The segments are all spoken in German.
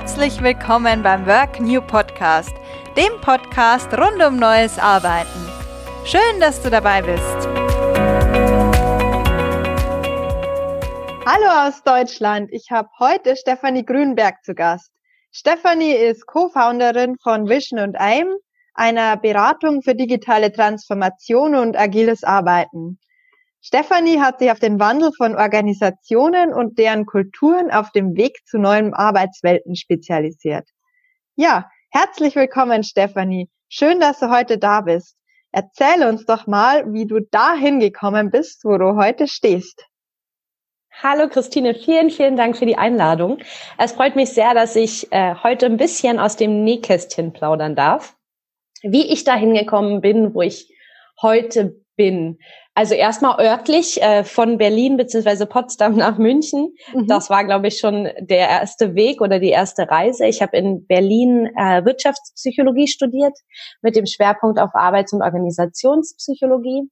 Herzlich willkommen beim Work New Podcast, dem Podcast rund um neues Arbeiten. Schön, dass du dabei bist. Hallo aus Deutschland. Ich habe heute Stefanie Grünberg zu Gast. Stefanie ist Co-Founderin von Vision und Aim, einer Beratung für digitale Transformation und agiles Arbeiten. Stefanie hat sich auf den Wandel von Organisationen und deren Kulturen auf dem Weg zu neuen Arbeitswelten spezialisiert. Ja, herzlich willkommen, Stefanie. Schön, dass du heute da bist. Erzähl uns doch mal, wie du dahin gekommen bist, wo du heute stehst. Hallo Christine, vielen, vielen Dank für die Einladung. Es freut mich sehr, dass ich äh, heute ein bisschen aus dem Nähkästchen plaudern darf. Wie ich dahin gekommen bin, wo ich heute bin. Also erstmal örtlich äh, von Berlin beziehungsweise Potsdam nach München. Mhm. Das war, glaube ich, schon der erste Weg oder die erste Reise. Ich habe in Berlin äh, Wirtschaftspsychologie studiert mit dem Schwerpunkt auf Arbeits- und Organisationspsychologie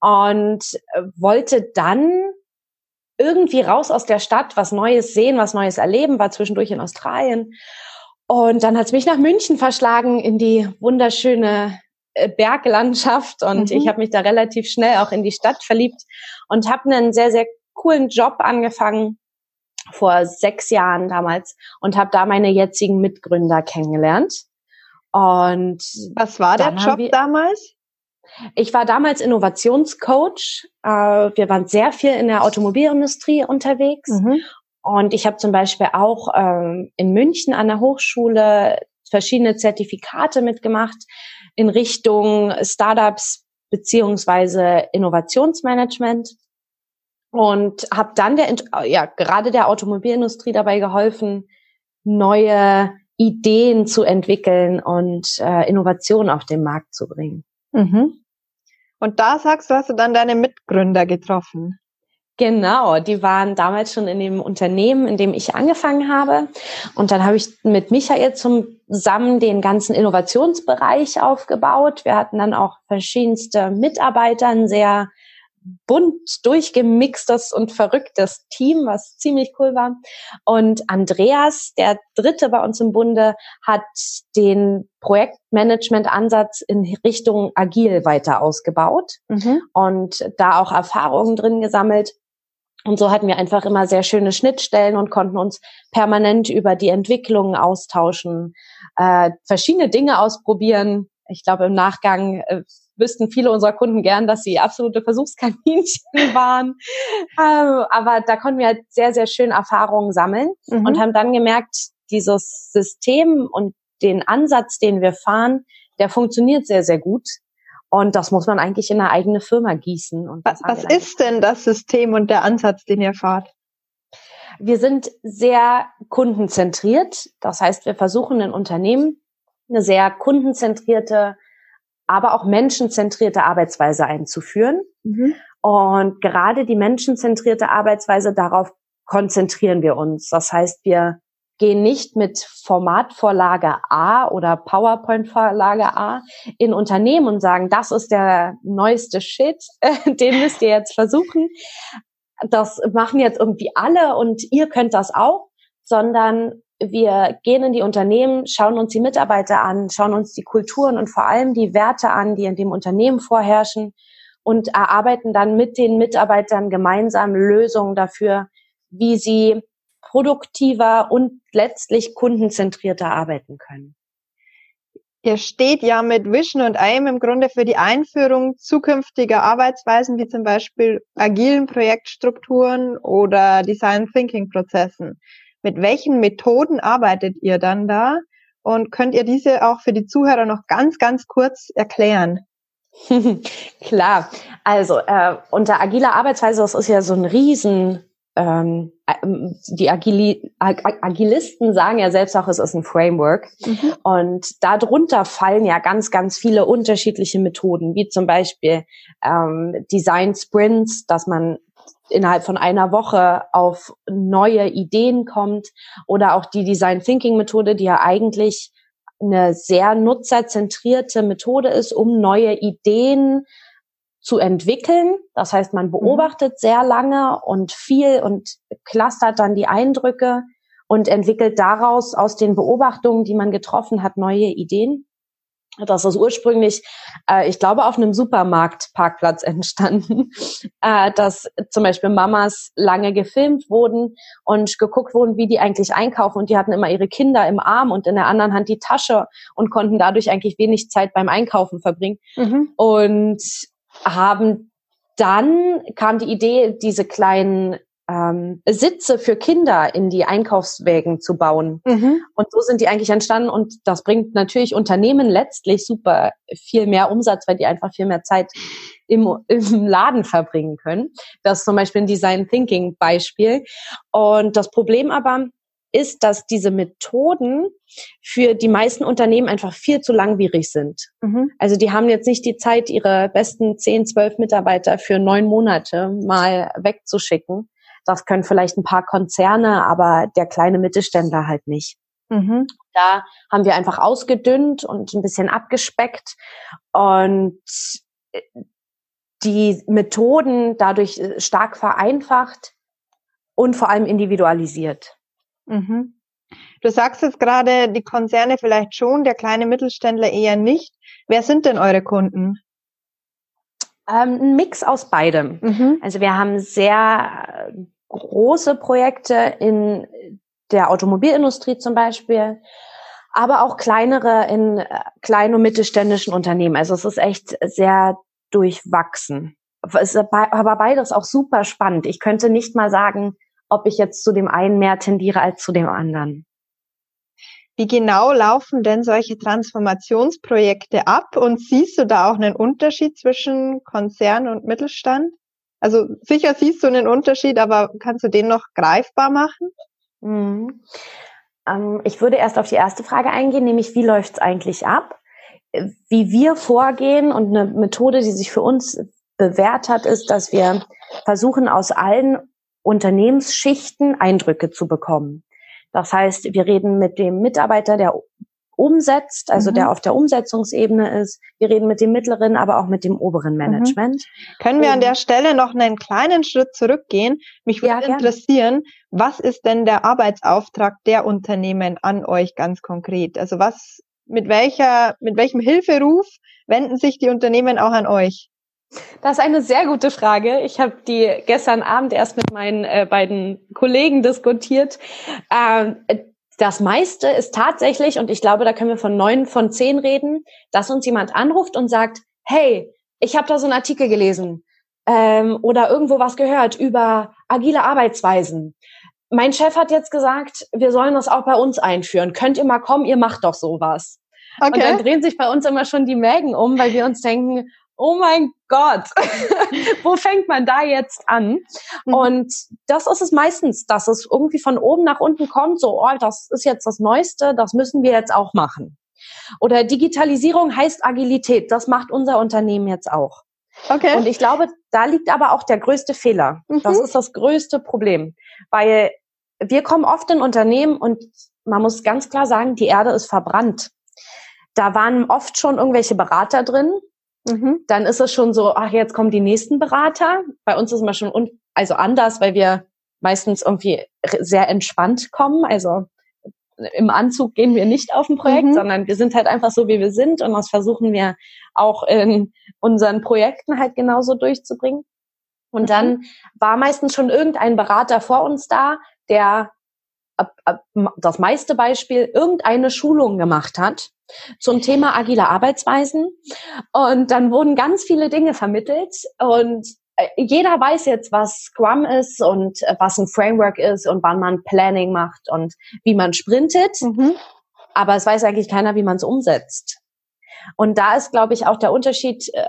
und äh, wollte dann irgendwie raus aus der Stadt, was Neues sehen, was Neues erleben, war zwischendurch in Australien. Und dann hat es mich nach München verschlagen in die wunderschöne Berglandschaft und mhm. ich habe mich da relativ schnell auch in die Stadt verliebt und habe einen sehr, sehr coolen Job angefangen vor sechs Jahren damals und habe da meine jetzigen Mitgründer kennengelernt. Und was war der Job wir, damals? Ich war damals Innovationscoach. Äh, wir waren sehr viel in der Automobilindustrie unterwegs. Mhm. Und ich habe zum Beispiel auch ähm, in München an der Hochschule verschiedene Zertifikate mitgemacht in Richtung Startups beziehungsweise Innovationsmanagement und habe dann der ja gerade der Automobilindustrie dabei geholfen, neue Ideen zu entwickeln und äh, Innovationen auf den Markt zu bringen. Mhm. Und da sagst du, hast du dann deine Mitgründer getroffen. Genau, die waren damals schon in dem Unternehmen, in dem ich angefangen habe. Und dann habe ich mit Michael zusammen den ganzen Innovationsbereich aufgebaut. Wir hatten dann auch verschiedenste Mitarbeiter, ein sehr bunt durchgemixtes und verrücktes Team, was ziemlich cool war. Und Andreas, der dritte bei uns im Bunde, hat den Projektmanagement-Ansatz in Richtung agil weiter ausgebaut mhm. und da auch Erfahrungen drin gesammelt. Und so hatten wir einfach immer sehr schöne Schnittstellen und konnten uns permanent über die Entwicklungen austauschen, äh, verschiedene Dinge ausprobieren. Ich glaube, im Nachgang äh, wüssten viele unserer Kunden gern, dass sie absolute Versuchskaninchen waren. ähm, aber da konnten wir halt sehr, sehr schön Erfahrungen sammeln mhm. und haben dann gemerkt, dieses System und den Ansatz, den wir fahren, der funktioniert sehr, sehr gut. Und das muss man eigentlich in eine eigene Firma gießen. Und was, was ist denn das System und der Ansatz, den ihr fahrt? Wir sind sehr kundenzentriert. Das heißt, wir versuchen in Unternehmen eine sehr kundenzentrierte, aber auch menschenzentrierte Arbeitsweise einzuführen. Mhm. Und gerade die menschenzentrierte Arbeitsweise, darauf konzentrieren wir uns. Das heißt, wir gehen nicht mit Formatvorlage A oder PowerPoint-Vorlage A in Unternehmen und sagen, das ist der neueste Shit, den müsst ihr jetzt versuchen. Das machen jetzt irgendwie alle und ihr könnt das auch, sondern wir gehen in die Unternehmen, schauen uns die Mitarbeiter an, schauen uns die Kulturen und vor allem die Werte an, die in dem Unternehmen vorherrschen und erarbeiten dann mit den Mitarbeitern gemeinsam Lösungen dafür, wie sie produktiver und letztlich kundenzentrierter arbeiten können. Ihr steht ja mit Vision und AIM im Grunde für die Einführung zukünftiger Arbeitsweisen, wie zum Beispiel agilen Projektstrukturen oder Design Thinking Prozessen. Mit welchen Methoden arbeitet ihr dann da? Und könnt ihr diese auch für die Zuhörer noch ganz, ganz kurz erklären? Klar, also äh, unter agiler Arbeitsweise, das ist ja so ein riesen ähm, die Agili Agilisten sagen ja selbst auch, es ist ein Framework. Mhm. Und darunter fallen ja ganz, ganz viele unterschiedliche Methoden, wie zum Beispiel ähm, Design Sprints, dass man innerhalb von einer Woche auf neue Ideen kommt oder auch die Design Thinking Methode, die ja eigentlich eine sehr nutzerzentrierte Methode ist, um neue Ideen zu entwickeln. Das heißt, man mhm. beobachtet mhm. sehr lange und viel und clustert dann die Eindrücke und entwickelt daraus aus den Beobachtungen, die man getroffen hat, neue Ideen. Das ist ursprünglich, äh, ich glaube, auf einem Supermarktparkplatz entstanden, äh, dass zum Beispiel Mamas lange gefilmt wurden und geguckt wurden, wie die eigentlich einkaufen. Und die hatten immer ihre Kinder im Arm und in der anderen Hand die Tasche und konnten dadurch eigentlich wenig Zeit beim Einkaufen verbringen. Mhm. Und haben dann kam die Idee, diese kleinen ähm, Sitze für Kinder in die Einkaufswägen zu bauen. Mhm. Und so sind die eigentlich entstanden und das bringt natürlich Unternehmen letztlich super viel mehr Umsatz, weil die einfach viel mehr Zeit im, im Laden verbringen können. Das ist zum Beispiel ein Design Thinking Beispiel. Und das Problem aber ist, dass diese Methoden für die meisten Unternehmen einfach viel zu langwierig sind. Mhm. Also die haben jetzt nicht die Zeit, ihre besten 10, 12 Mitarbeiter für neun Monate mal wegzuschicken, das können vielleicht ein paar Konzerne, aber der kleine Mittelständler halt nicht. Mhm. Da haben wir einfach ausgedünnt und ein bisschen abgespeckt und äh, die Methoden dadurch äh, stark vereinfacht und vor allem individualisiert. Mhm. Du sagst jetzt gerade, die Konzerne vielleicht schon, der kleine Mittelständler eher nicht. Wer sind denn eure Kunden? Ähm, ein Mix aus beidem. Mhm. Also wir haben sehr große Projekte in der Automobilindustrie zum Beispiel, aber auch kleinere in äh, kleinen und mittelständischen Unternehmen. Also es ist echt sehr durchwachsen. Es ist aber beides auch super spannend. Ich könnte nicht mal sagen, ob ich jetzt zu dem einen mehr tendiere als zu dem anderen. Wie genau laufen denn solche Transformationsprojekte ab und siehst du da auch einen Unterschied zwischen Konzern und Mittelstand? Also sicher siehst du einen Unterschied, aber kannst du den noch greifbar machen? Mhm. Ähm, ich würde erst auf die erste Frage eingehen, nämlich wie läuft es eigentlich ab? Wie wir vorgehen und eine Methode, die sich für uns bewährt hat, ist, dass wir versuchen, aus allen Unternehmensschichten Eindrücke zu bekommen. Das heißt, wir reden mit dem Mitarbeiter, der umsetzt, also mhm. der auf der Umsetzungsebene ist. Wir reden mit dem mittleren, aber auch mit dem oberen mhm. Management. Mhm. Können wir an der Stelle noch einen kleinen Schritt zurückgehen? Mich würde ja, interessieren, was ist denn der Arbeitsauftrag der Unternehmen an euch ganz konkret? Also was, mit welcher, mit welchem Hilferuf wenden sich die Unternehmen auch an euch? Das ist eine sehr gute Frage. Ich habe die gestern Abend erst mit meinen äh, beiden Kollegen diskutiert. Ähm, das meiste ist tatsächlich, und ich glaube, da können wir von neun von zehn reden, dass uns jemand anruft und sagt, hey, ich habe da so einen Artikel gelesen ähm, oder irgendwo was gehört über agile Arbeitsweisen. Mein Chef hat jetzt gesagt, wir sollen das auch bei uns einführen. Könnt ihr mal kommen, ihr macht doch sowas. Okay. Und dann drehen sich bei uns immer schon die Mägen um, weil wir uns denken, oh mein Gott, wo fängt man da jetzt an? Mhm. Und das ist es meistens, dass es irgendwie von oben nach unten kommt, so, oh, das ist jetzt das Neueste, das müssen wir jetzt auch machen. Oder Digitalisierung heißt Agilität, das macht unser Unternehmen jetzt auch. Okay. Und ich glaube, da liegt aber auch der größte Fehler. Mhm. Das ist das größte Problem, weil wir kommen oft in Unternehmen und man muss ganz klar sagen, die Erde ist verbrannt. Da waren oft schon irgendwelche Berater drin, Mhm. Dann ist es schon so, ach, jetzt kommen die nächsten Berater. Bei uns ist es immer schon un also anders, weil wir meistens irgendwie sehr entspannt kommen. Also im Anzug gehen wir nicht auf ein Projekt, mhm. sondern wir sind halt einfach so, wie wir sind und das versuchen wir auch in unseren Projekten halt genauso durchzubringen. Und mhm. dann war meistens schon irgendein Berater vor uns da, der das meiste Beispiel irgendeine Schulung gemacht hat zum Thema agile Arbeitsweisen. Und dann wurden ganz viele Dinge vermittelt und äh, jeder weiß jetzt, was Scrum ist und äh, was ein Framework ist und wann man Planning macht und wie man sprintet. Mhm. Aber es weiß eigentlich keiner, wie man es umsetzt. Und da ist, glaube ich, auch der Unterschied äh,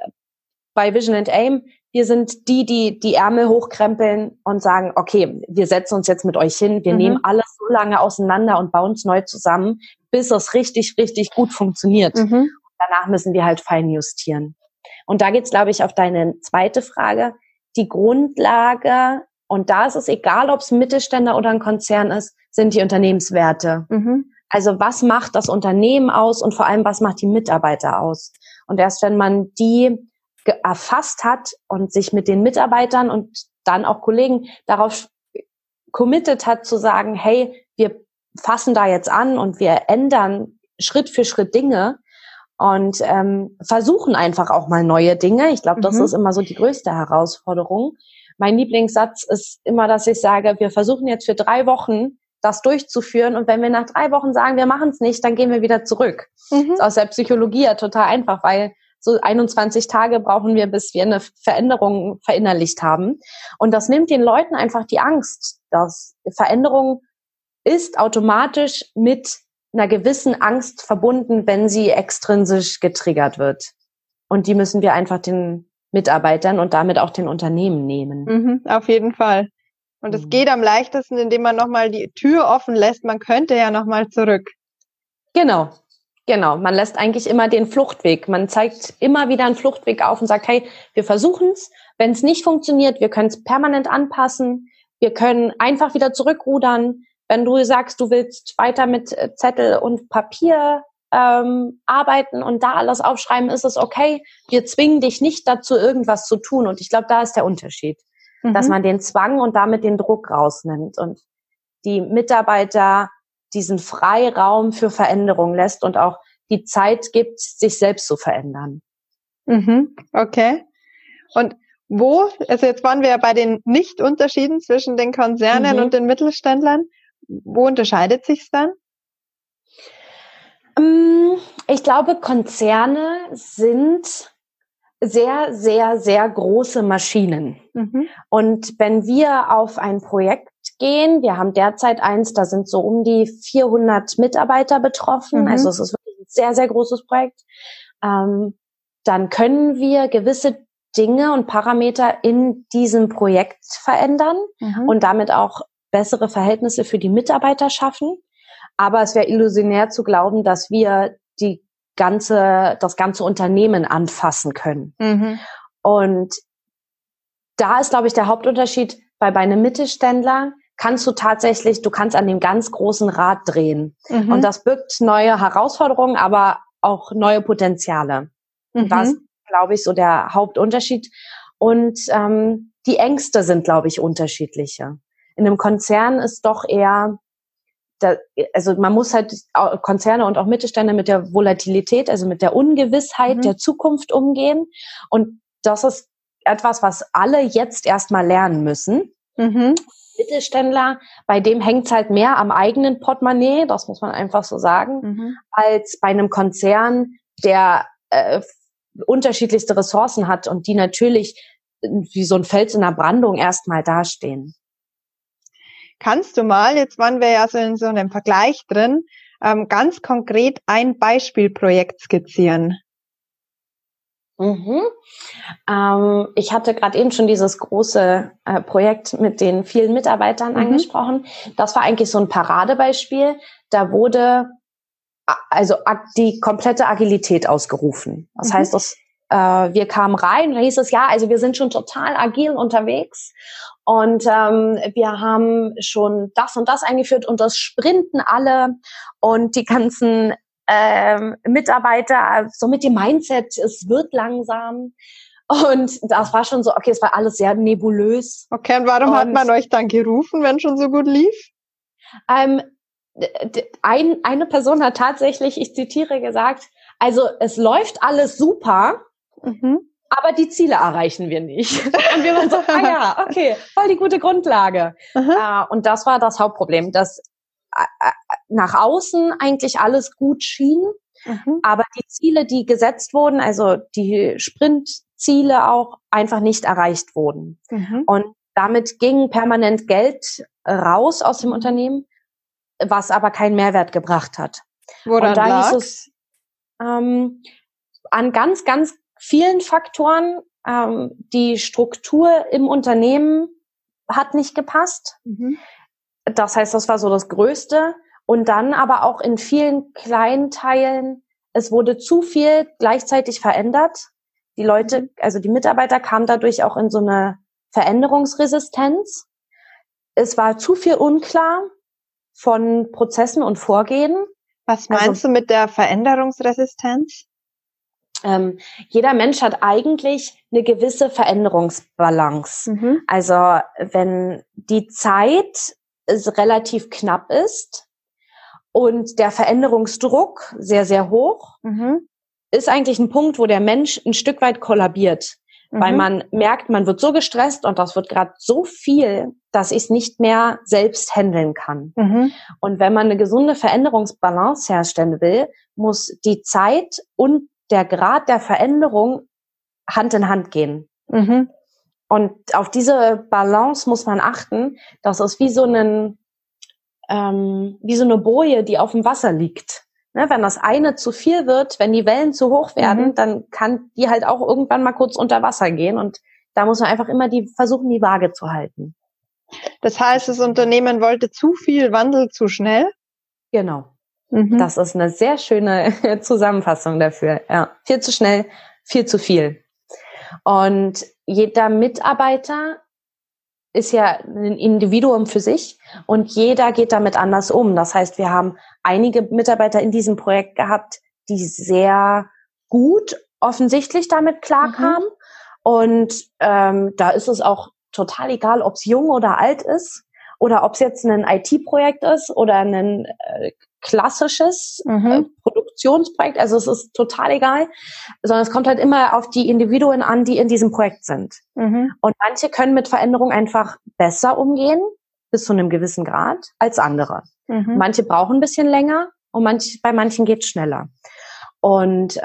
bei Vision and Aim. Wir sind die, die die Ärmel hochkrempeln und sagen, okay, wir setzen uns jetzt mit euch hin, wir mhm. nehmen alles lange auseinander und bauen es neu zusammen, bis es richtig, richtig gut funktioniert. Mhm. Danach müssen wir halt fein justieren. Und da geht's, glaube ich, auf deine zweite Frage. Die Grundlage, und da ist es egal, ob es ein Mittelständler oder ein Konzern ist, sind die Unternehmenswerte. Mhm. Also was macht das Unternehmen aus und vor allem, was macht die Mitarbeiter aus? Und erst wenn man die erfasst hat und sich mit den Mitarbeitern und dann auch Kollegen darauf committed hat zu sagen, hey, wir fassen da jetzt an und wir ändern Schritt für Schritt Dinge und ähm, versuchen einfach auch mal neue Dinge. Ich glaube, das mhm. ist immer so die größte Herausforderung. Mein Lieblingssatz ist immer, dass ich sage, wir versuchen jetzt für drei Wochen das durchzuführen und wenn wir nach drei Wochen sagen, wir machen es nicht, dann gehen wir wieder zurück. Mhm. ist aus der Psychologie ja total einfach, weil so 21 Tage brauchen wir, bis wir eine Veränderung verinnerlicht haben. Und das nimmt den Leuten einfach die Angst, dass Veränderung ist automatisch mit einer gewissen Angst verbunden, wenn sie extrinsisch getriggert wird. Und die müssen wir einfach den Mitarbeitern und damit auch den Unternehmen nehmen. Mhm, auf jeden Fall. Und es mhm. geht am leichtesten, indem man nochmal die Tür offen lässt. Man könnte ja nochmal zurück. Genau, Genau, man lässt eigentlich immer den Fluchtweg. Man zeigt immer wieder einen Fluchtweg auf und sagt, hey, wir versuchen es. Wenn es nicht funktioniert, wir können es permanent anpassen. Wir können einfach wieder zurückrudern. Wenn du sagst, du willst weiter mit äh, Zettel und Papier ähm, arbeiten und da alles aufschreiben, ist es okay. Wir zwingen dich nicht dazu, irgendwas zu tun. Und ich glaube, da ist der Unterschied, mhm. dass man den Zwang und damit den Druck rausnimmt und die Mitarbeiter diesen Freiraum für Veränderung lässt und auch die Zeit gibt, sich selbst zu verändern. Mhm, okay. Und wo, also jetzt waren wir ja bei den Nicht-Unterschieden zwischen den Konzernen mhm. und den Mittelständlern. Wo unterscheidet sich's dann? Ähm, ich glaube, Konzerne sind sehr, sehr, sehr große Maschinen. Mhm. Und wenn wir auf ein Projekt gehen, wir haben derzeit eins, da sind so um die 400 Mitarbeiter betroffen, mhm. also es ist wirklich ein sehr, sehr großes Projekt, ähm, dann können wir gewisse Dinge und Parameter in diesem Projekt verändern mhm. und damit auch bessere Verhältnisse für die Mitarbeiter schaffen. Aber es wäre illusionär zu glauben, dass wir die ganze, das ganze Unternehmen anfassen können. Mhm. Und da ist, glaube ich, der Hauptunterschied, weil bei einem Mittelständler kannst du tatsächlich, du kannst an dem ganz großen Rad drehen. Mhm. Und das birgt neue Herausforderungen, aber auch neue Potenziale. Mhm. Das glaube ich, so der Hauptunterschied. Und ähm, die Ängste sind, glaube ich, unterschiedliche. In einem Konzern ist doch eher da, also man muss halt Konzerne und auch Mittelständler mit der Volatilität, also mit der Ungewissheit mhm. der Zukunft umgehen. Und das ist etwas, was alle jetzt erstmal lernen müssen. Mhm. Mittelständler, bei dem hängt es halt mehr am eigenen Portemonnaie, das muss man einfach so sagen, mhm. als bei einem Konzern, der äh, unterschiedlichste Ressourcen hat und die natürlich wie so ein Fels in der Brandung erstmal dastehen. Kannst du mal, jetzt waren wir ja so in so einem Vergleich drin, ähm, ganz konkret ein Beispielprojekt skizzieren? Mhm. Ähm, ich hatte gerade eben schon dieses große äh, Projekt mit den vielen Mitarbeitern mhm. angesprochen. Das war eigentlich so ein Paradebeispiel. Da wurde also die komplette Agilität ausgerufen. Das mhm. heißt, das, äh, wir kamen rein und da hieß es, ja, also wir sind schon total agil unterwegs und ähm, wir haben schon das und das eingeführt und das sprinten alle und die ganzen ähm, Mitarbeiter so mit dem Mindset, es wird langsam. Und das war schon so, okay, es war alles sehr nebulös. Okay, und warum und, hat man euch dann gerufen, wenn schon so gut lief? Ähm, ein, eine Person hat tatsächlich, ich zitiere, gesagt, also es läuft alles super, mhm aber die Ziele erreichen wir nicht. Und wir waren so, ah ja, okay, voll die gute Grundlage. Uh, und das war das Hauptproblem, dass äh, äh, nach außen eigentlich alles gut schien, mhm. aber die Ziele, die gesetzt wurden, also die Sprintziele auch einfach nicht erreicht wurden. Mhm. Und damit ging permanent Geld raus aus dem Unternehmen, was aber keinen Mehrwert gebracht hat. Woran und da lag? hieß es ähm, an ganz, ganz vielen Faktoren. Ähm, die Struktur im Unternehmen hat nicht gepasst. Mhm. Das heißt, das war so das Größte. Und dann aber auch in vielen kleinen Teilen, es wurde zu viel gleichzeitig verändert. Die Leute, mhm. also die Mitarbeiter kamen dadurch auch in so eine Veränderungsresistenz. Es war zu viel unklar von Prozessen und Vorgehen. Was meinst also, du mit der Veränderungsresistenz? Ähm, jeder Mensch hat eigentlich eine gewisse Veränderungsbalance. Mhm. Also wenn die Zeit relativ knapp ist, und der Veränderungsdruck sehr, sehr hoch, mhm. ist eigentlich ein Punkt, wo der Mensch ein Stück weit kollabiert. Mhm. Weil man merkt, man wird so gestresst und das wird gerade so viel, dass ich es nicht mehr selbst handeln kann. Mhm. Und wenn man eine gesunde Veränderungsbalance herstellen will, muss die Zeit und der Grad der Veränderung Hand in Hand gehen. Mhm. Und auf diese Balance muss man achten. Das ist wie so ein, ähm, wie so eine Boje, die auf dem Wasser liegt. Ne, wenn das eine zu viel wird, wenn die Wellen zu hoch werden, mhm. dann kann die halt auch irgendwann mal kurz unter Wasser gehen. Und da muss man einfach immer die versuchen, die Waage zu halten. Das heißt, das Unternehmen wollte zu viel Wandel zu schnell? Genau. Mhm. Das ist eine sehr schöne Zusammenfassung dafür. Ja, viel zu schnell, viel zu viel. Und jeder Mitarbeiter ist ja ein Individuum für sich und jeder geht damit anders um. Das heißt, wir haben einige Mitarbeiter in diesem Projekt gehabt, die sehr gut offensichtlich damit klarkamen. Mhm. Und ähm, da ist es auch total egal, ob es jung oder alt ist oder ob es jetzt ein IT-Projekt ist oder ein äh, klassisches mhm. äh, Produktionsprojekt. Also es ist total egal, sondern es kommt halt immer auf die Individuen an, die in diesem Projekt sind. Mhm. Und manche können mit Veränderung einfach besser umgehen, bis zu einem gewissen Grad, als andere. Mhm. Manche brauchen ein bisschen länger und manch, bei manchen geht es schneller. Und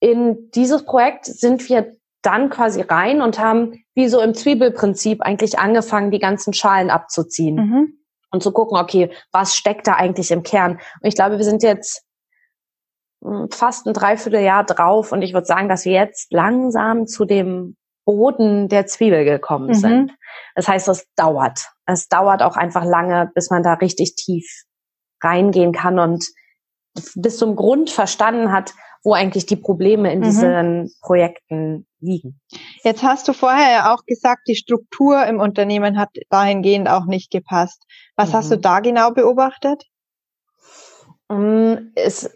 in dieses Projekt sind wir dann quasi rein und haben wie so im Zwiebelprinzip eigentlich angefangen, die ganzen Schalen abzuziehen. Und zu gucken, okay, was steckt da eigentlich im Kern? Und ich glaube, wir sind jetzt hm, fast ein Dreivierteljahr drauf und ich würde sagen, dass wir jetzt langsam zu dem Boden der Zwiebel gekommen mhm. sind. Das heißt, es dauert. Es dauert auch einfach lange, bis man da richtig tief reingehen kann und bis zum Grund verstanden hat, wo eigentlich die Probleme in mhm. diesen Projekten liegen. Jetzt hast du vorher ja auch gesagt, die Struktur im Unternehmen hat dahingehend auch nicht gepasst. Was mhm. hast du mhm. da genau beobachtet? Mm, es,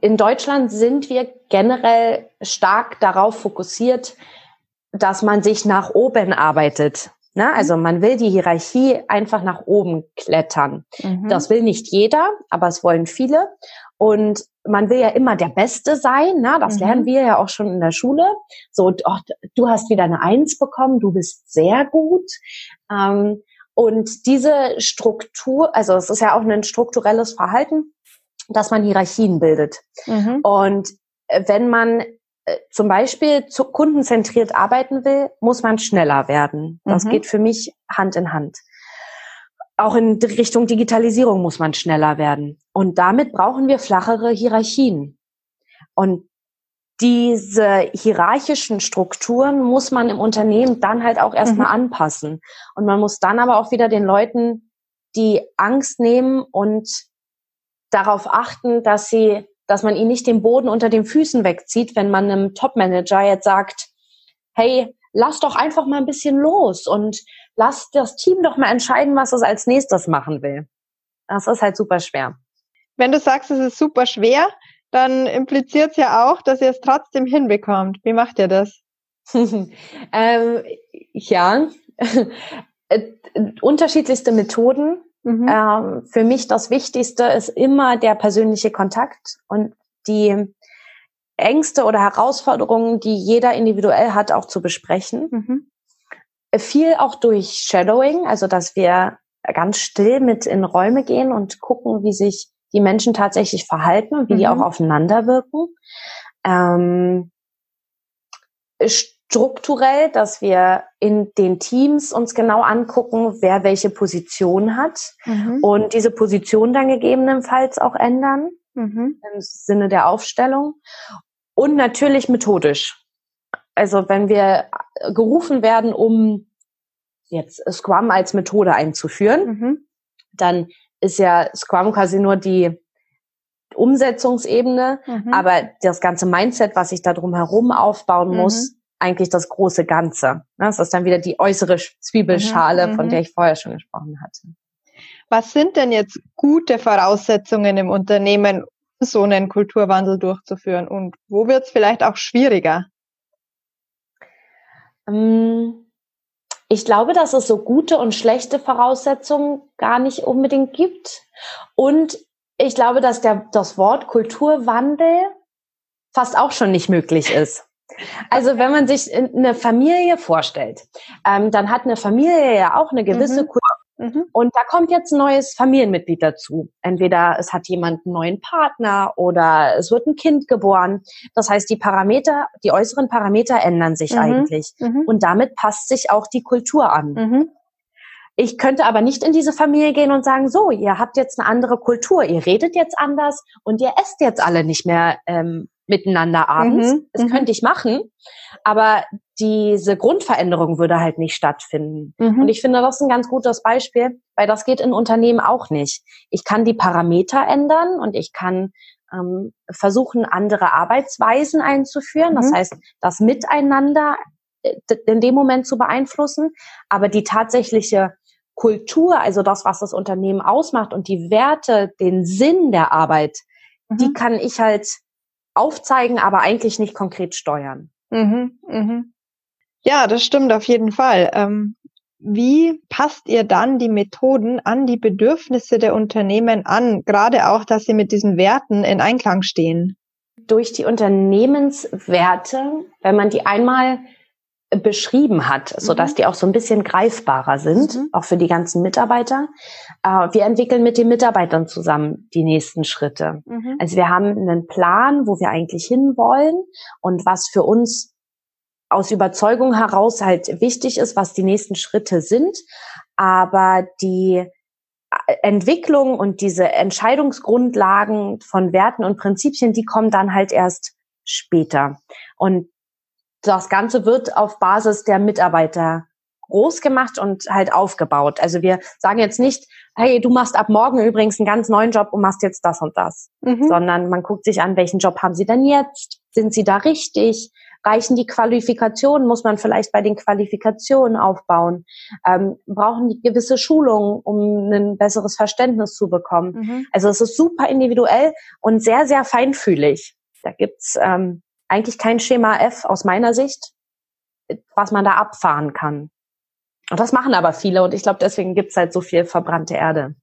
in Deutschland sind wir generell stark darauf fokussiert, dass man sich nach oben arbeitet. Ne? Mhm. Also man will die Hierarchie einfach nach oben klettern. Mhm. Das will nicht jeder, aber es wollen viele. Und man will ja immer der Beste sein, ne? das mhm. lernen wir ja auch schon in der Schule. So, oh, du hast wieder eine Eins bekommen, du bist sehr gut. Ähm, und diese Struktur, also es ist ja auch ein strukturelles Verhalten, dass man Hierarchien bildet. Mhm. Und äh, wenn man äh, zum Beispiel zu kundenzentriert arbeiten will, muss man schneller werden. Das mhm. geht für mich Hand in Hand auch in Richtung Digitalisierung muss man schneller werden. Und damit brauchen wir flachere Hierarchien. Und diese hierarchischen Strukturen muss man im Unternehmen dann halt auch erstmal mhm. anpassen. Und man muss dann aber auch wieder den Leuten die Angst nehmen und darauf achten, dass sie, dass man ihnen nicht den Boden unter den Füßen wegzieht, wenn man einem Topmanager jetzt sagt, hey, lass doch einfach mal ein bisschen los und lass das Team doch mal entscheiden, was es als nächstes machen will. Das ist halt super schwer. Wenn du sagst, es ist super schwer, dann impliziert es ja auch, dass ihr es trotzdem hinbekommt. Wie macht ihr das? ähm, ja, äh, unterschiedlichste Methoden. Mhm. Ähm, für mich das Wichtigste ist immer der persönliche Kontakt und die Ängste oder Herausforderungen, die jeder individuell hat, auch zu besprechen. Mhm viel auch durch Shadowing, also dass wir ganz still mit in Räume gehen und gucken, wie sich die Menschen tatsächlich verhalten und wie mhm. die auch aufeinander wirken. Ähm, strukturell, dass wir in den Teams uns genau angucken, wer welche Position hat mhm. und diese Position dann gegebenenfalls auch ändern mhm. im Sinne der Aufstellung und natürlich methodisch also wenn wir gerufen werden, um jetzt Scrum als Methode einzuführen, mhm. dann ist ja Scrum quasi nur die Umsetzungsebene, mhm. aber das ganze Mindset, was ich da drum herum aufbauen mhm. muss, eigentlich das große Ganze. Das ist dann wieder die äußere Zwiebelschale, mhm. von der ich vorher schon gesprochen hatte. Was sind denn jetzt gute Voraussetzungen im Unternehmen, so einen Kulturwandel durchzuführen? Und wo wird es vielleicht auch schwieriger? Ähm, Ich glaube, dass es so gute und schlechte Voraussetzungen gar nicht unbedingt gibt. Und ich glaube, dass der, das Wort Kulturwandel fast auch schon nicht möglich ist. Also wenn man sich eine Familie vorstellt, ähm, dann hat eine Familie ja auch eine gewisse mhm. Kultur. Mhm. Und da kommt jetzt ein neues Familienmitglied dazu. Entweder es hat jemand einen neuen Partner oder es wird ein Kind geboren. Das heißt, die Parameter, die äußeren Parameter ändern sich mhm. eigentlich. Mhm. Und damit passt sich auch die Kultur an. Mhm. Ich könnte aber nicht in diese Familie gehen und sagen, so, ihr habt jetzt eine andere Kultur, ihr redet jetzt anders und ihr esst jetzt alle nicht mehr ähm, miteinander abends. Mhm, das mhm. könnte ich machen, aber diese Grundveränderung würde halt nicht stattfinden. Mhm. Und ich finde, das ist ein ganz gutes Beispiel, weil das geht in Unternehmen auch nicht. Ich kann die Parameter ändern und ich kann ähm, versuchen, andere Arbeitsweisen einzuführen. Das mhm. heißt, das Miteinander äh, in dem Moment zu beeinflussen. Aber die tatsächliche Kultur, also das, was das Unternehmen ausmacht und die Werte, den Sinn der Arbeit, die mhm. kann ich halt aufzeigen, aber eigentlich nicht konkret steuern. Mhm, mhm. Ja, das stimmt auf jeden Fall. Ähm, wie passt ihr dann die Methoden an die Bedürfnisse der Unternehmen an, gerade auch, dass sie mit diesen Werten in Einklang stehen? Durch die Unternehmenswerte, wenn man die einmal beschrieben hat, so dass mhm. die auch so ein bisschen greifbarer sind, mhm. auch für die ganzen Mitarbeiter. Äh, wir entwickeln mit den Mitarbeitern zusammen die nächsten Schritte. Mhm. Also wir haben einen Plan, wo wir eigentlich hinwollen und was für uns aus Überzeugung heraus halt wichtig ist, was die nächsten Schritte sind. Aber die äh, Entwicklung und diese Entscheidungsgrundlagen von Werten und Prinzipien, die kommen dann halt erst später. Und das Ganze wird auf Basis der Mitarbeiter groß gemacht und halt aufgebaut. Also wir sagen jetzt nicht, hey, du machst ab morgen übrigens einen ganz neuen Job und machst jetzt das und das, mhm. sondern man guckt sich an, welchen Job haben sie denn jetzt? Sind sie da richtig? Reichen die Qualifikationen? Muss man vielleicht bei den Qualifikationen aufbauen? Ähm, brauchen die gewisse Schulungen, um ein besseres Verständnis zu bekommen? Mhm. Also es ist super individuell und sehr, sehr feinfühlig. Da gibt's ähm, eigentlich kein Schema F aus meiner Sicht, was man da abfahren kann. Und das machen aber viele und ich glaube, deswegen gibt's halt so viel verbrannte Erde.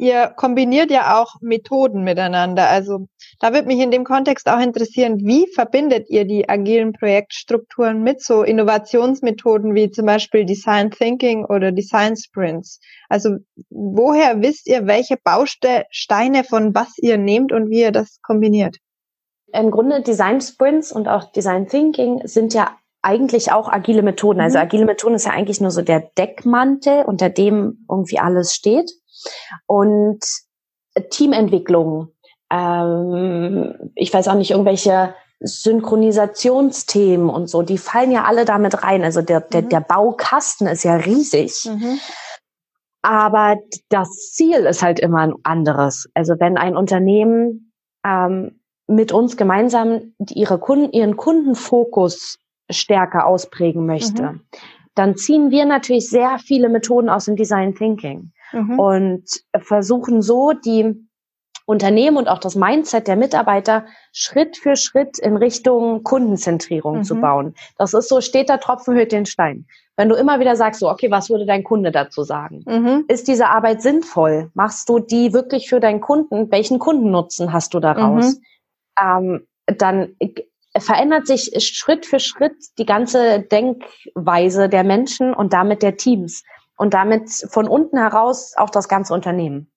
Ihr kombiniert ja auch Methoden miteinander. Also da würde mich in dem Kontext auch interessieren, wie verbindet ihr die agilen Projektstrukturen mit so Innovationsmethoden wie zum Beispiel Design Thinking oder Design Sprints? Also woher wisst ihr, welche Bausteine von was ihr nehmt und wie ihr das kombiniert? Im Grunde Design Sprints und auch Design Thinking sind ja eigentlich auch agile Methoden. Also mhm. agile Methoden ist ja eigentlich nur so der Deckmantel, unter dem irgendwie alles steht. Und Teamentwicklung, ähm, ich weiß auch nicht, irgendwelche Synchronisationsthemen und so, die fallen ja alle damit rein. Also der, der, mhm. der Baukasten ist ja riesig. Mhm. Aber das Ziel ist halt immer ein anderes. Also wenn ein Unternehmen ähm, mit uns gemeinsam ihre Kunden, ihren Kundenfokus stärker ausprägen möchte, mhm. dann ziehen wir natürlich sehr viele Methoden aus dem Design Thinking mhm. und versuchen so die Unternehmen und auch das Mindset der Mitarbeiter Schritt für Schritt in Richtung Kundenzentrierung mhm. zu bauen. Das ist so, steht der Tropfen hüllt den Stein. Wenn du immer wieder sagst, so, okay, was würde dein Kunde dazu sagen? Mhm. Ist diese Arbeit sinnvoll? Machst du die wirklich für deinen Kunden? Welchen Kundennutzen hast du daraus? Mhm ähm, dann verändert sich Schritt für Schritt die ganze Denkweise der Menschen und damit der Teams und damit von unten heraus auch das ganze Unternehmen.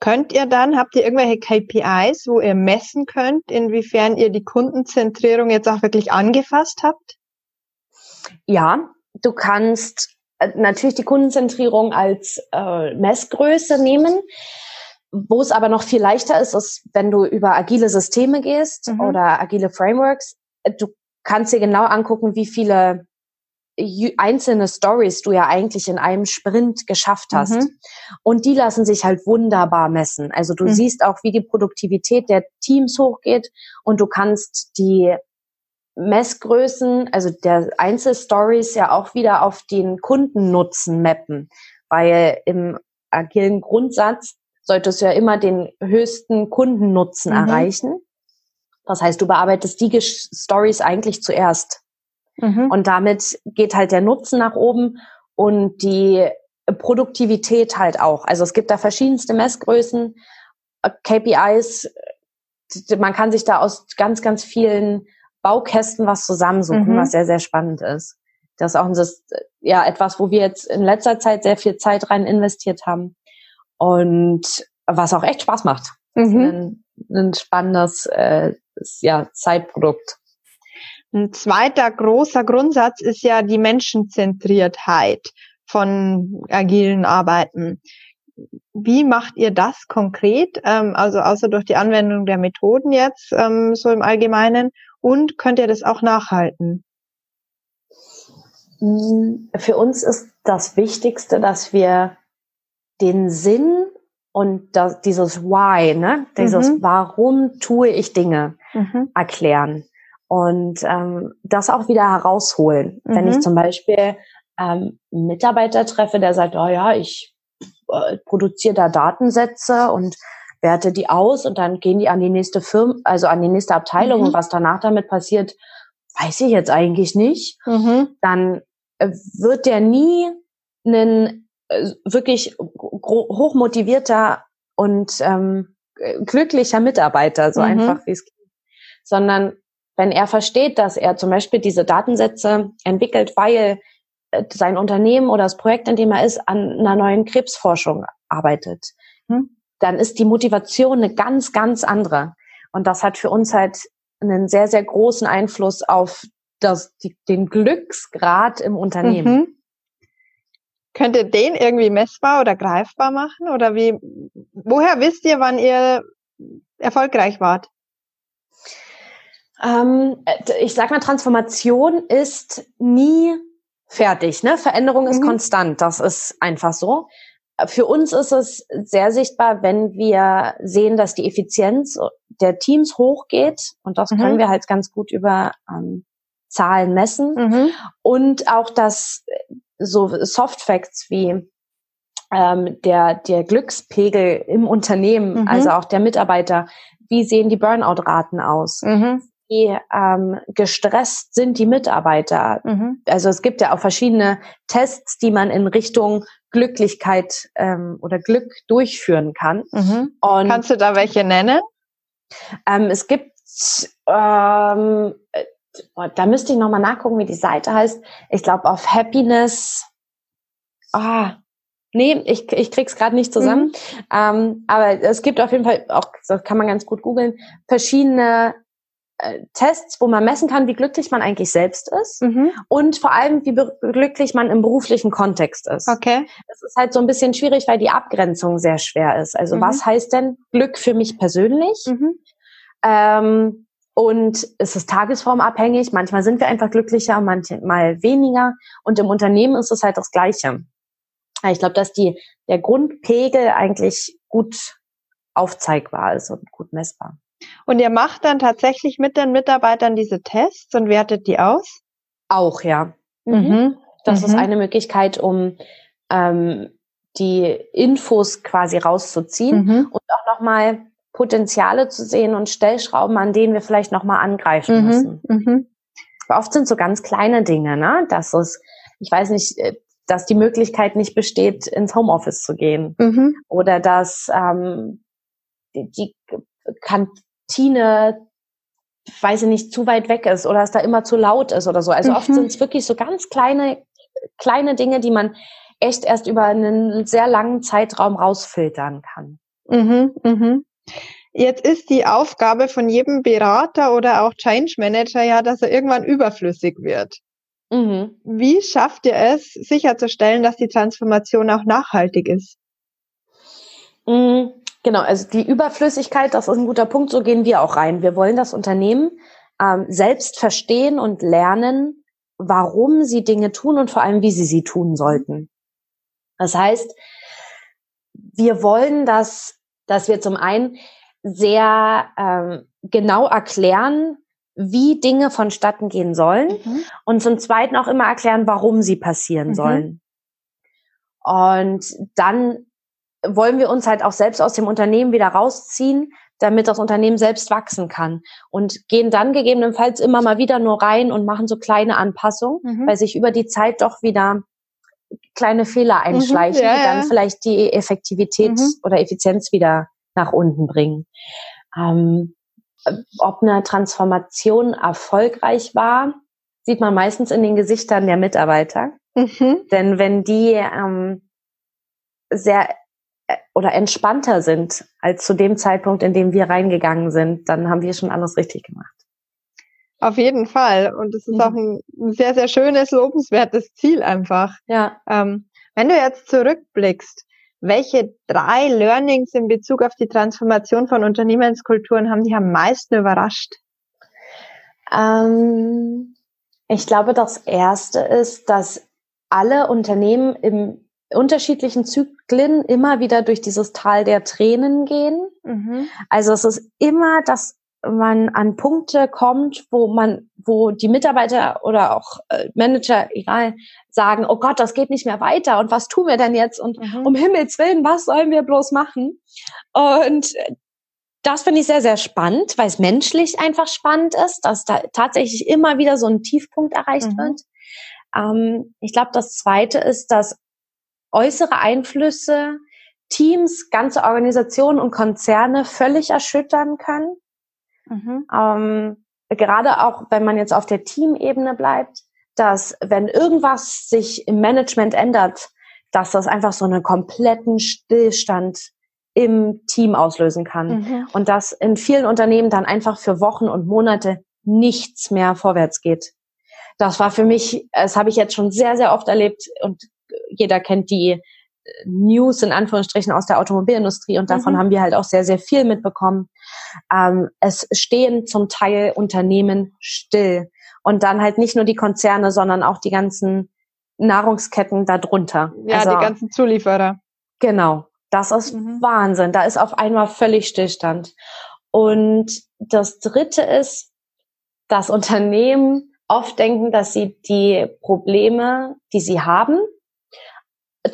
Könnt ihr dann, habt ihr irgendwelche KPIs, wo ihr messen könnt, inwiefern ihr die Kundenzentrierung jetzt auch wirklich angefasst habt? Ja, du kannst äh, natürlich die Kundenzentrierung als äh, Messgröße nehmen. Wo es aber noch viel leichter ist, ist, wenn du über agile Systeme gehst mhm. oder agile Frameworks, äh, du kannst dir genau angucken, wie viele einzelne Stories du ja eigentlich in einem Sprint geschafft hast. Mhm. Und die lassen sich halt wunderbar messen. Also du mhm. siehst auch, wie die Produktivität der Teams hochgeht und du kannst die Messgrößen, also der Einzelstories ja auch wieder auf den Kundennutzen mappen, weil im agilen Grundsatz solltest du ja immer den höchsten Kundennutzen mhm. erreichen. Das heißt, du bearbeitest die Stories eigentlich zuerst. Mhm. Und damit geht halt der Nutzen nach oben und die Produktivität halt auch. Also es gibt da verschiedenste Messgrößen, äh, KPIs. Man kann sich da aus ganz, ganz vielen Baukästen was zusammensuchen, mhm. was sehr, sehr spannend ist. Das ist auch das, ja, etwas, wo wir jetzt in letzter Zeit sehr viel Zeit rein investiert haben und was auch echt Spaß macht. Mhm. Ein, ein, spannendes äh, ja, Zeitprodukt. Ein zweiter großer Grundsatz ist ja die Menschenzentriertheit von agilen Arbeiten. Wie macht ihr das konkret? Ähm, also außer durch die Anwendung der Methoden jetzt ähm, so im Allgemeinen und könnt ihr das auch nachhalten? Mm, für uns ist das Wichtigste, dass wir den Sinn und das, dieses Why, ne, dieses mhm. Warum tue ich Dinge mhm. erklären und ähm, das auch wieder herausholen. Mhm. Wenn ich mhm. zum Beispiel ähm, Mitarbeiter treffe, der sagt, oh ja, ich äh, produziere da Datensätze und werte die aus und dann gehen die an die nächste Firma, also an die nächste Abteilung mhm. und was danach damit passiert, weiß ich jetzt eigentlich nicht. Mhm. Dann äh, wird der nie ein äh, wirklich hochmotivierter und ähm, glücklicher Mitarbeiter, so mhm. einfach wie es geht, sondern wenn er versteht, dass er zum Beispiel diese Datensätze entwickelt, weil äh, sein Unternehmen oder das Projekt, in dem er ist, an einer neuen Krebsforschung arbeitet, mhm. dann ist die Motivation eine ganz, ganz andere. Und das hat für uns halt einen sehr, sehr großen Einfluss auf das, die, den Glücksgrad im Unternehmen. Mhm. Könnt ihr den irgendwie messbar oder greifbar machen? Oder wie, woher wisst ihr, wann ihr erfolgreich wart? Ähm, ich sag mal, Transformation ist nie fertig. Ne? Veränderung ist mhm. konstant. Das ist einfach so. Für uns ist es sehr sichtbar, wenn wir sehen, dass die Effizienz der Teams hochgeht. Und das mhm. können wir halt ganz gut über ähm, Zahlen messen. Mhm. Und auch, dass so Soft Facts wie ähm, der, der Glückspegel im Unternehmen, mhm. also auch der Mitarbeiter, wie sehen die Burnout-Raten aus? Mhm wie ähm, gestresst sind die Mitarbeiter. Mhm. Also es gibt ja auch verschiedene Tests, die man in Richtung Glücklichkeit ähm, oder Glück durchführen kann. Mhm. Und, Kannst du da welche nennen? Ähm, es gibt, ähm, da müsste ich nochmal nachgucken, wie die Seite heißt. Ich glaube auf Happiness. Ah, Nee, ich, ich krieg's gerade nicht zusammen. Mhm. Ähm, aber es gibt auf jeden Fall auch, das kann man ganz gut googeln, verschiedene äh, Tests, wo man messen kann, wie glücklich man eigentlich selbst ist mhm. und vor allem, wie glücklich man im beruflichen Kontext ist. Okay. Das ist halt so ein bisschen schwierig, weil die Abgrenzung sehr schwer ist. Also mhm. was heißt denn Glück für mich persönlich? Mhm. Ähm, und es ist tagesformabhängig. Manchmal sind wir einfach glücklicher, manchmal weniger. Und im Unternehmen ist es halt das Gleiche. Ich glaube, dass die, der Grundpegel eigentlich gut aufzeigbar ist und gut messbar. Und ihr macht dann tatsächlich mit den Mitarbeitern diese Tests und wertet die aus? Auch, ja. Mhm. mhm. Das mhm. ist eine Möglichkeit, um ähm, die Infos quasi rauszuziehen mhm. und auch nochmal Potenziale zu sehen und Stellschrauben, an denen wir vielleicht nochmal angreifen mhm. müssen. Mhm. Oft sind so ganz kleine Dinge, ne? Dass es, ich weiß nicht, äh, dass die Möglichkeit nicht besteht, ins Homeoffice zu gehen. Mhm. Oder dass ähm, die, Kantine, weiß ich nicht, zu weit weg ist oder es da immer zu laut ist oder so. Also mhm. oft sind es wirklich so ganz kleine, kleine Dinge, die man echt erst über einen sehr langen Zeitraum rausfiltern kann. Mhm, mhm. Jetzt ist die Aufgabe von jedem Berater oder auch Change Manager ja, dass er irgendwann überflüssig wird. Mhm. Wie schafft ihr es, sicherzustellen, dass die Transformation auch nachhaltig ist? Mhm. Genau, also die Überflüssigkeit, das ist ein guter Punkt, so gehen wir auch rein. Wir wollen das Unternehmen ähm, selbst verstehen und lernen, warum sie Dinge tun und vor allem, wie sie sie tun sollten. Das heißt, wir wollen, dass, dass wir zum einen sehr ähm, genau erklären, wie Dinge vonstatten gehen sollen mhm. und zum Zweiten auch immer erklären, warum sie passieren mhm. sollen. Und dann wollen wir uns halt auch selbst aus dem Unternehmen wieder rausziehen, damit das Unternehmen selbst wachsen kann und gehen dann gegebenenfalls immer mal wieder nur rein und machen so kleine Anpassungen, mhm. weil sich über die Zeit doch wieder kleine Fehler mhm, einschleichen, mhm, ja, die dann ja. vielleicht die Effektivität mhm. oder Effizienz wieder nach unten bringen. Ähm, ob eine Transformation erfolgreich war, sieht man meistens in den Gesichtern der Mitarbeiter. Mhm. Denn wenn die ähm, sehr äh, oder entspannter sind als zu dem Zeitpunkt, in dem wir reingegangen sind, dann haben wir schon alles richtig gemacht. Auf jeden Fall. Und es ist mhm. auch ein sehr, sehr schönes, lobenswertes Ziel einfach. Ja. Ähm, wenn du jetzt zurückblickst, welche drei Learnings in Bezug auf die Transformation von Unternehmenskulturen haben dich am meisten überrascht? Ähm, ich glaube, das erste ist, dass alle Unternehmen im unterschiedlichen Zyklen immer wieder durch dieses Tal der Tränen gehen. Mhm. Also es ist immer, dass man an Punkte kommt, wo man, wo die Mitarbeiter oder auch äh, Manager, egal, sagen, oh Gott, das geht nicht mehr weiter und was tun wir denn jetzt und mhm. um Himmels Willen, was sollen wir bloß machen? Und das finde ich sehr, sehr spannend, weil es menschlich einfach spannend ist, dass da tatsächlich immer wieder so ein Tiefpunkt erreicht mhm. wird. Ähm, ich glaube, das Zweite ist, dass äußere Einflüsse Teams, ganze Organisationen und Konzerne völlig erschüttern können. Mhm. Ähm, gerade auch, wenn man jetzt auf der Teamebene bleibt, dass wenn irgendwas sich im Management ändert, dass das einfach so einen kompletten Stillstand im Team auslösen kann. Mhm. Und dass in vielen Unternehmen dann einfach für Wochen und Monate nichts mehr vorwärts geht. Das war für mich, das habe ich jetzt schon sehr, sehr oft erlebt und jeder kennt die News in Anführungsstrichen aus der Automobilindustrie und davon mhm. haben wir halt auch sehr, sehr viel mitbekommen. Ähm, es stehen zum Teil Unternehmen still und dann halt nicht nur die Konzerne, sondern auch die ganzen Nahrungsketten darunter. Ja, also, die ganzen Zulieferer. Genau. Das ist mhm. Wahnsinn. Da ist auf einmal völlig Stillstand. Und das dritte ist, dass Unternehmen oft denken, dass sie die Probleme, die sie haben,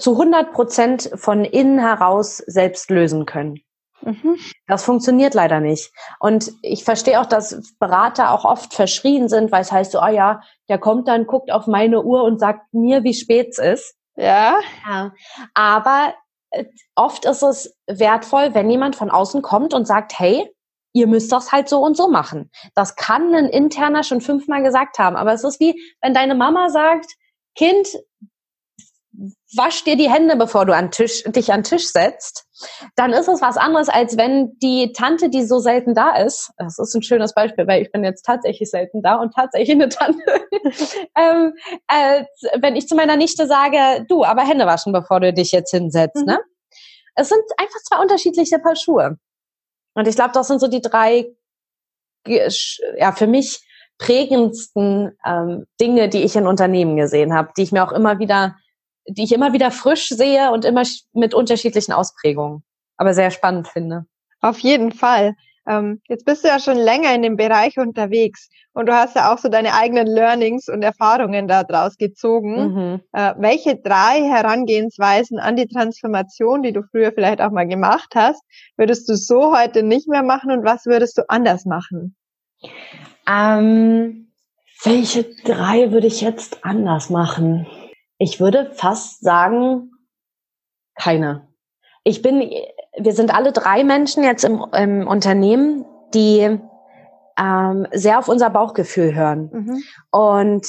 zu 100 Prozent von innen heraus selbst lösen können. Mhm. Das funktioniert leider nicht. Und ich verstehe auch, dass Berater auch oft verschrien sind, weil es heißt so, oh ja, der kommt dann, guckt auf meine Uhr und sagt mir, wie spät es ist. Ja. ja. Aber äh, oft ist es wertvoll, wenn jemand von außen kommt und sagt, hey, ihr müsst das halt so und so machen. Das kann ein interner schon fünfmal gesagt haben, aber es ist wie, wenn deine Mama sagt, Kind, wasch dir die Hände, bevor du an Tisch, dich an Tisch setzt, dann ist es was anderes, als wenn die Tante, die so selten da ist, das ist ein schönes Beispiel, weil ich bin jetzt tatsächlich selten da und tatsächlich eine Tante, ähm, als wenn ich zu meiner Nichte sage, du, aber Hände waschen, bevor du dich jetzt hinsetzt, ne? mhm. ne? Es sind einfach zwei unterschiedliche Paar Schuhe. Und ich glaube, das sind so die drei, ja, für mich prägendsten ähm, Dinge, die ich in Unternehmen gesehen habe, die ich mir auch immer wieder die ich immer wieder frisch sehe und immer mit unterschiedlichen Ausprägungen. Aber sehr spannend finde. Auf jeden Fall. Ähm, jetzt bist du ja schon länger in dem Bereich unterwegs und du hast ja auch so deine eigenen Learnings und Erfahrungen daraus gezogen. Mhm. Äh, welche drei Herangehensweisen an die Transformation, die du früher vielleicht auch mal gemacht hast, würdest du so heute nicht mehr machen und was würdest du anders machen? Ähm, welche drei würde ich jetzt anders machen? Ich würde fast sagen, keine. Ich bin, wir sind alle drei Menschen jetzt im, im Unternehmen, die ähm, sehr auf unser Bauchgefühl hören. Mhm. Und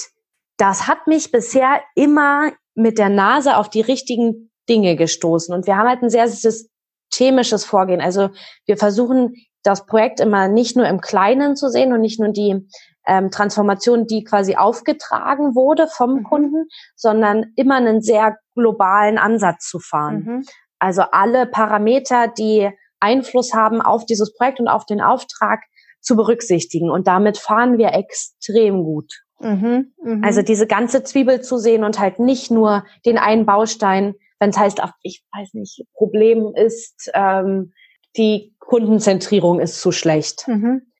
das hat mich bisher immer mit der Nase auf die richtigen Dinge gestoßen. Und wir haben halt ein sehr systemisches Vorgehen. Also wir versuchen das Projekt immer nicht nur im Kleinen zu sehen und nicht nur die ähm, Transformation, die quasi aufgetragen wurde vom mhm. Kunden, sondern immer einen sehr globalen Ansatz zu fahren. Mhm. Also alle Parameter, die Einfluss haben auf dieses Projekt und auf den Auftrag zu berücksichtigen. Und damit fahren wir extrem gut. Mhm, mh. Also diese ganze Zwiebel zu sehen und halt nicht nur den einen Baustein, wenn es heißt, ach, ich weiß nicht, Problem ist, ähm, die Kundenzentrierung ist zu schlecht. Mhm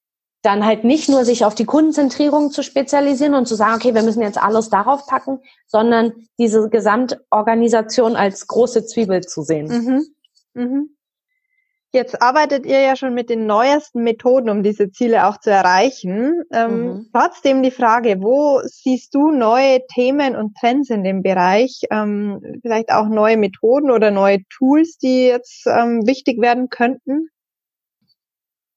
dann halt nicht nur sich auf die Kundenzentrierung zu spezialisieren und zu sagen, okay, wir müssen jetzt alles darauf packen, sondern diese Gesamtorganisation als große Zwiebel zu sehen. Mhm. Mhm. Jetzt arbeitet ihr ja schon mit den neuesten Methoden, um diese Ziele auch zu erreichen. Ähm, mhm. Trotzdem die Frage, wo siehst du neue Themen und Trends in dem Bereich? Ähm, vielleicht auch neue Methoden oder neue Tools, die jetzt ähm, wichtig werden könnten?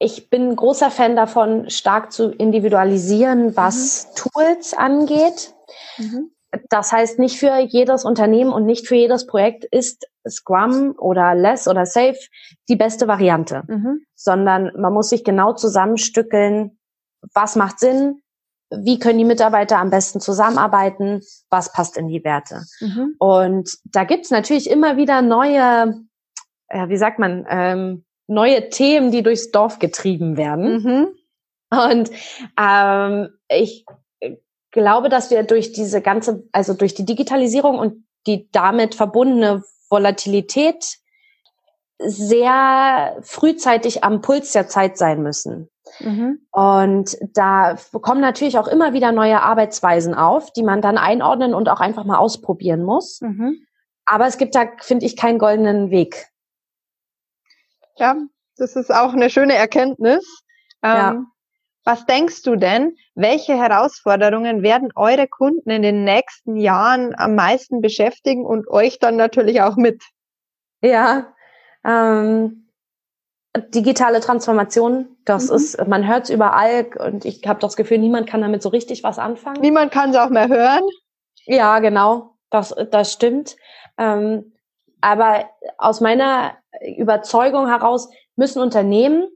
Ich bin großer Fan davon, stark zu individualisieren, was mhm. Tools angeht. Mhm. Das heißt, nicht für jedes Unternehmen und nicht für jedes Projekt ist Scrum oder Less oder Safe die beste Variante, mhm. sondern man muss sich genau zusammenstückeln, was macht Sinn, wie können die Mitarbeiter am besten zusammenarbeiten, was passt in die Werte. Mhm. Und da gibt's natürlich immer wieder neue, äh, wie sagt man, ähm, neue Themen, die durchs Dorf getrieben werden. Mhm. Und ähm, ich glaube, dass wir durch diese ganze, also durch die Digitalisierung und die damit verbundene Volatilität sehr frühzeitig am Puls der Zeit sein müssen. Mhm. Und da kommen natürlich auch immer wieder neue Arbeitsweisen auf, die man dann einordnen und auch einfach mal ausprobieren muss. Mhm. Aber es gibt da, finde ich, keinen goldenen Weg. Ja, das ist auch eine schöne Erkenntnis. Ja. Ähm, was denkst du denn, welche Herausforderungen werden eure Kunden in den nächsten Jahren am meisten beschäftigen und euch dann natürlich auch mit? Ja, ähm, digitale Transformation, das mhm. ist, man hört es überall und ich habe das Gefühl, niemand kann damit so richtig was anfangen. Niemand kann es auch mehr hören. Ja, genau, das, das stimmt. Ähm, aber aus meiner Überzeugung heraus müssen Unternehmen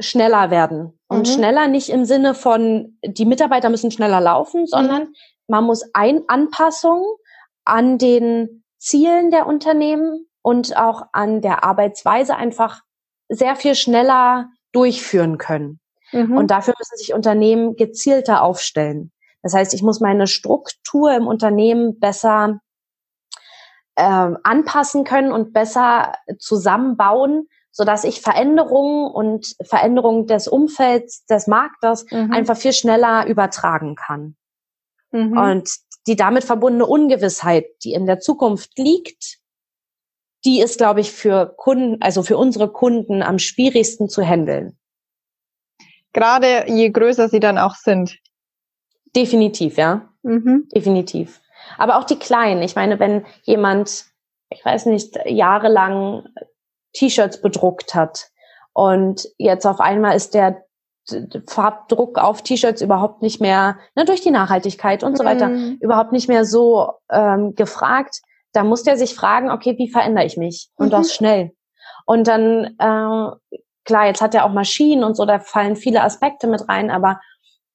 schneller werden. Und mhm. schneller nicht im Sinne von, die Mitarbeiter müssen schneller laufen, sondern mhm. man muss ein Anpassungen an den Zielen der Unternehmen und auch an der Arbeitsweise einfach sehr viel schneller durchführen können. Mhm. Und dafür müssen sich Unternehmen gezielter aufstellen. Das heißt, ich muss meine Struktur im Unternehmen besser äh, anpassen können und besser zusammenbauen, so dass ich Veränderungen und Veränderungen des Umfelds, des Marktes mhm. einfach viel schneller übertragen kann. Mhm. Und die damit verbundene Ungewissheit, die in der Zukunft liegt, die ist, glaube ich, für Kunden, also für unsere Kunden am schwierigsten zu handeln. Gerade je größer sie dann auch sind. Definitiv, ja. Mhm. Definitiv. Aber auch die Kleinen. Ich meine, wenn jemand, ich weiß nicht, jahrelang T-Shirts bedruckt hat. Und jetzt auf einmal ist der Farbdruck auf T-Shirts überhaupt nicht mehr, ne, durch die Nachhaltigkeit und so weiter, mhm. überhaupt nicht mehr so ähm, gefragt. Da muss der sich fragen, okay, wie verändere ich mich? Und mhm. das schnell. Und dann, äh, klar, jetzt hat er auch Maschinen und so, da fallen viele Aspekte mit rein, aber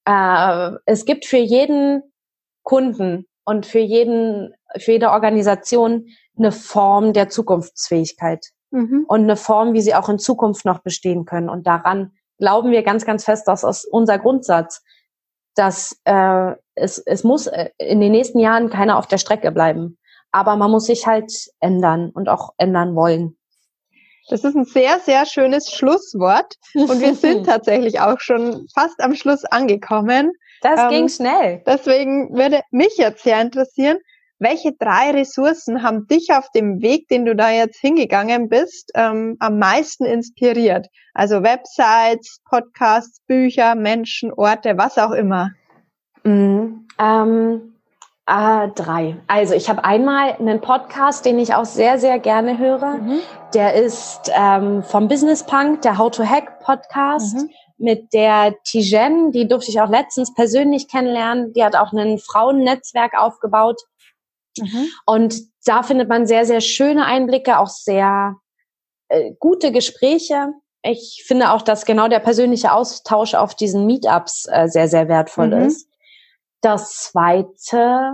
äh, es gibt für jeden Kunden und für jeden, für jede Organisation eine Form der Zukunftsfähigkeit mhm. und eine Form, wie sie auch in Zukunft noch bestehen können. Und daran glauben wir ganz, ganz fest, dass das unser Grundsatz, dass äh, es, es muss äh, in den nächsten Jahren keiner auf der Strecke bleiben. Aber man muss sich halt ändern und auch ändern wollen. Das ist ein sehr, sehr schönes Schlusswort. Und wir sind tatsächlich auch schon fast am Schluss angekommen. Das ähm, ging schnell. Deswegen würde mich jetzt sehr interessieren, welche drei Ressourcen haben dich auf dem Weg, den du da jetzt hingegangen bist, ähm, am meisten inspiriert? Also Websites, Podcasts, Bücher, Menschen, Orte, was auch immer. Mm, ähm, äh, drei. Also ich habe einmal einen Podcast, den ich auch sehr, sehr gerne höre. Mhm. Der ist ähm, vom Business Punk, der How to Hack Podcast. Mhm mit der Tijen, die durfte ich auch letztens persönlich kennenlernen. Die hat auch ein Frauennetzwerk aufgebaut. Mhm. Und da findet man sehr, sehr schöne Einblicke, auch sehr äh, gute Gespräche. Ich finde auch, dass genau der persönliche Austausch auf diesen Meetups äh, sehr, sehr wertvoll mhm. ist. Das zweite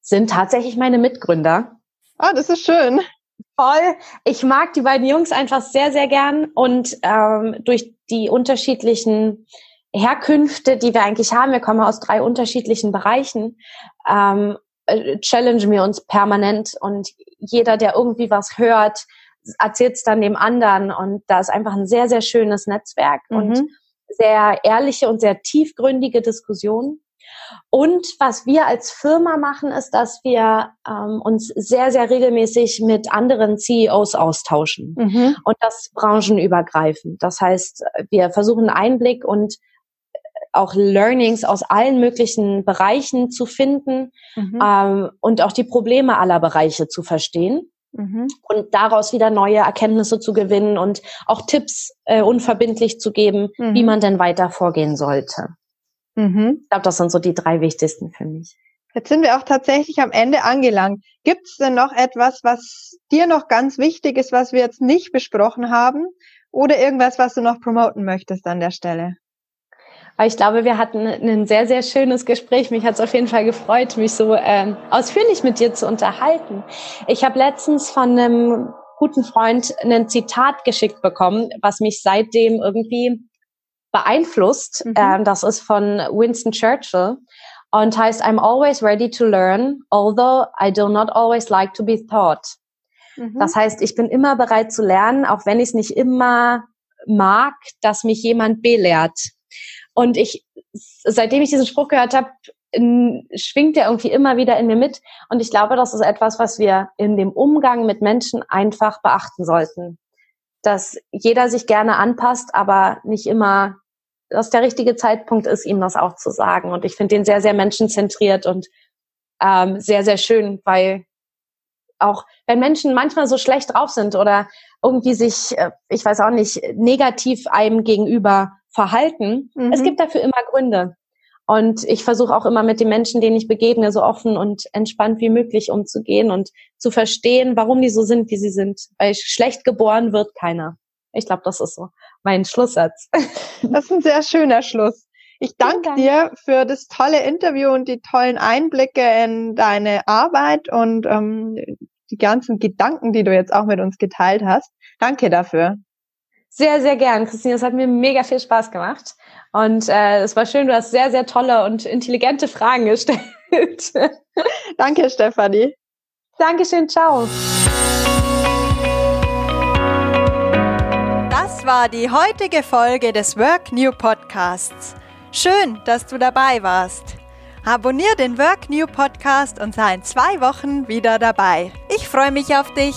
sind tatsächlich meine Mitgründer. Ah, das ist schön. Voll. Ich mag die beiden Jungs einfach sehr, sehr gern und ähm, durch die unterschiedlichen Herkünfte, die wir eigentlich haben, wir kommen aus drei unterschiedlichen Bereichen, ähm, äh, challengen wir uns permanent und jeder, der irgendwie was hört, erzählt es dann dem anderen und da ist einfach ein sehr, sehr schönes Netzwerk mhm. und sehr ehrliche und sehr tiefgründige Diskussionen. Und was wir als Firma machen, ist, dass wir ähm, uns sehr, sehr regelmäßig mit anderen CEOs austauschen. Mhm. Und das branchenübergreifend. Das heißt, wir versuchen Einblick und auch Learnings aus allen möglichen Bereichen zu finden mhm. ähm, und auch die Probleme aller Bereiche zu verstehen. Mhm. Und daraus wieder neue Erkenntnisse zu gewinnen und auch Tipps äh, unverbindlich zu geben, mhm. wie man denn weiter vorgehen sollte. Mhm. Ich glaube, das sind so die drei wichtigsten für mich. Jetzt sind wir auch tatsächlich am Ende angelangt. Gibt es denn noch etwas, was dir noch ganz wichtig ist, was wir jetzt nicht besprochen haben? Oder irgendwas, was du noch promoten möchtest an der Stelle? Ich glaube, wir hatten ein sehr, sehr schönes Gespräch. Mich hat es auf jeden Fall gefreut, mich so ähm, ausführlich mit dir zu unterhalten. Ich habe letztens von einem guten Freund ein Zitat geschickt bekommen, was mich seitdem irgendwie beeinflusst. Mhm. Ähm, das ist von Winston Churchill und heißt I'm always ready to learn, although I do not always like to be taught. Mhm. Das heißt, ich bin immer bereit zu lernen, auch wenn ich es nicht immer mag, dass mich jemand belehrt. Und ich, seitdem ich diesen Spruch gehört habe, schwingt er irgendwie immer wieder in mir mit. Und ich glaube, das ist etwas, was wir in dem Umgang mit Menschen einfach beachten sollten. Dass jeder sich gerne anpasst, aber nicht immer, dass der richtige Zeitpunkt ist, ihm das auch zu sagen. Und ich finde den sehr, sehr menschenzentriert und ähm, sehr, sehr schön, weil auch wenn Menschen manchmal so schlecht drauf sind oder irgendwie sich, äh, ich weiß auch nicht, negativ einem gegenüber verhalten. Mhm. Es gibt dafür immer Gründe. Und ich versuche auch immer mit den Menschen, denen ich begegne, so offen und entspannt wie möglich umzugehen und zu verstehen, warum die so sind, wie sie sind. Weil schlecht geboren wird keiner. Ich glaube, das ist so mein Schlusssatz. Das ist ein sehr schöner Schluss. Ich danke Dank. dir für das tolle Interview und die tollen Einblicke in deine Arbeit und ähm, die ganzen Gedanken, die du jetzt auch mit uns geteilt hast. Danke dafür. Sehr, sehr gern, Christine. Es hat mir mega viel Spaß gemacht. Und äh, es war schön, du hast sehr, sehr tolle und intelligente Fragen gestellt. Danke, Stefanie. Dankeschön, ciao. Das war die heutige Folge des Work New Podcasts. Schön, dass du dabei warst. Abonnier den Work New Podcast und sei in zwei Wochen wieder dabei. Ich freue mich auf dich.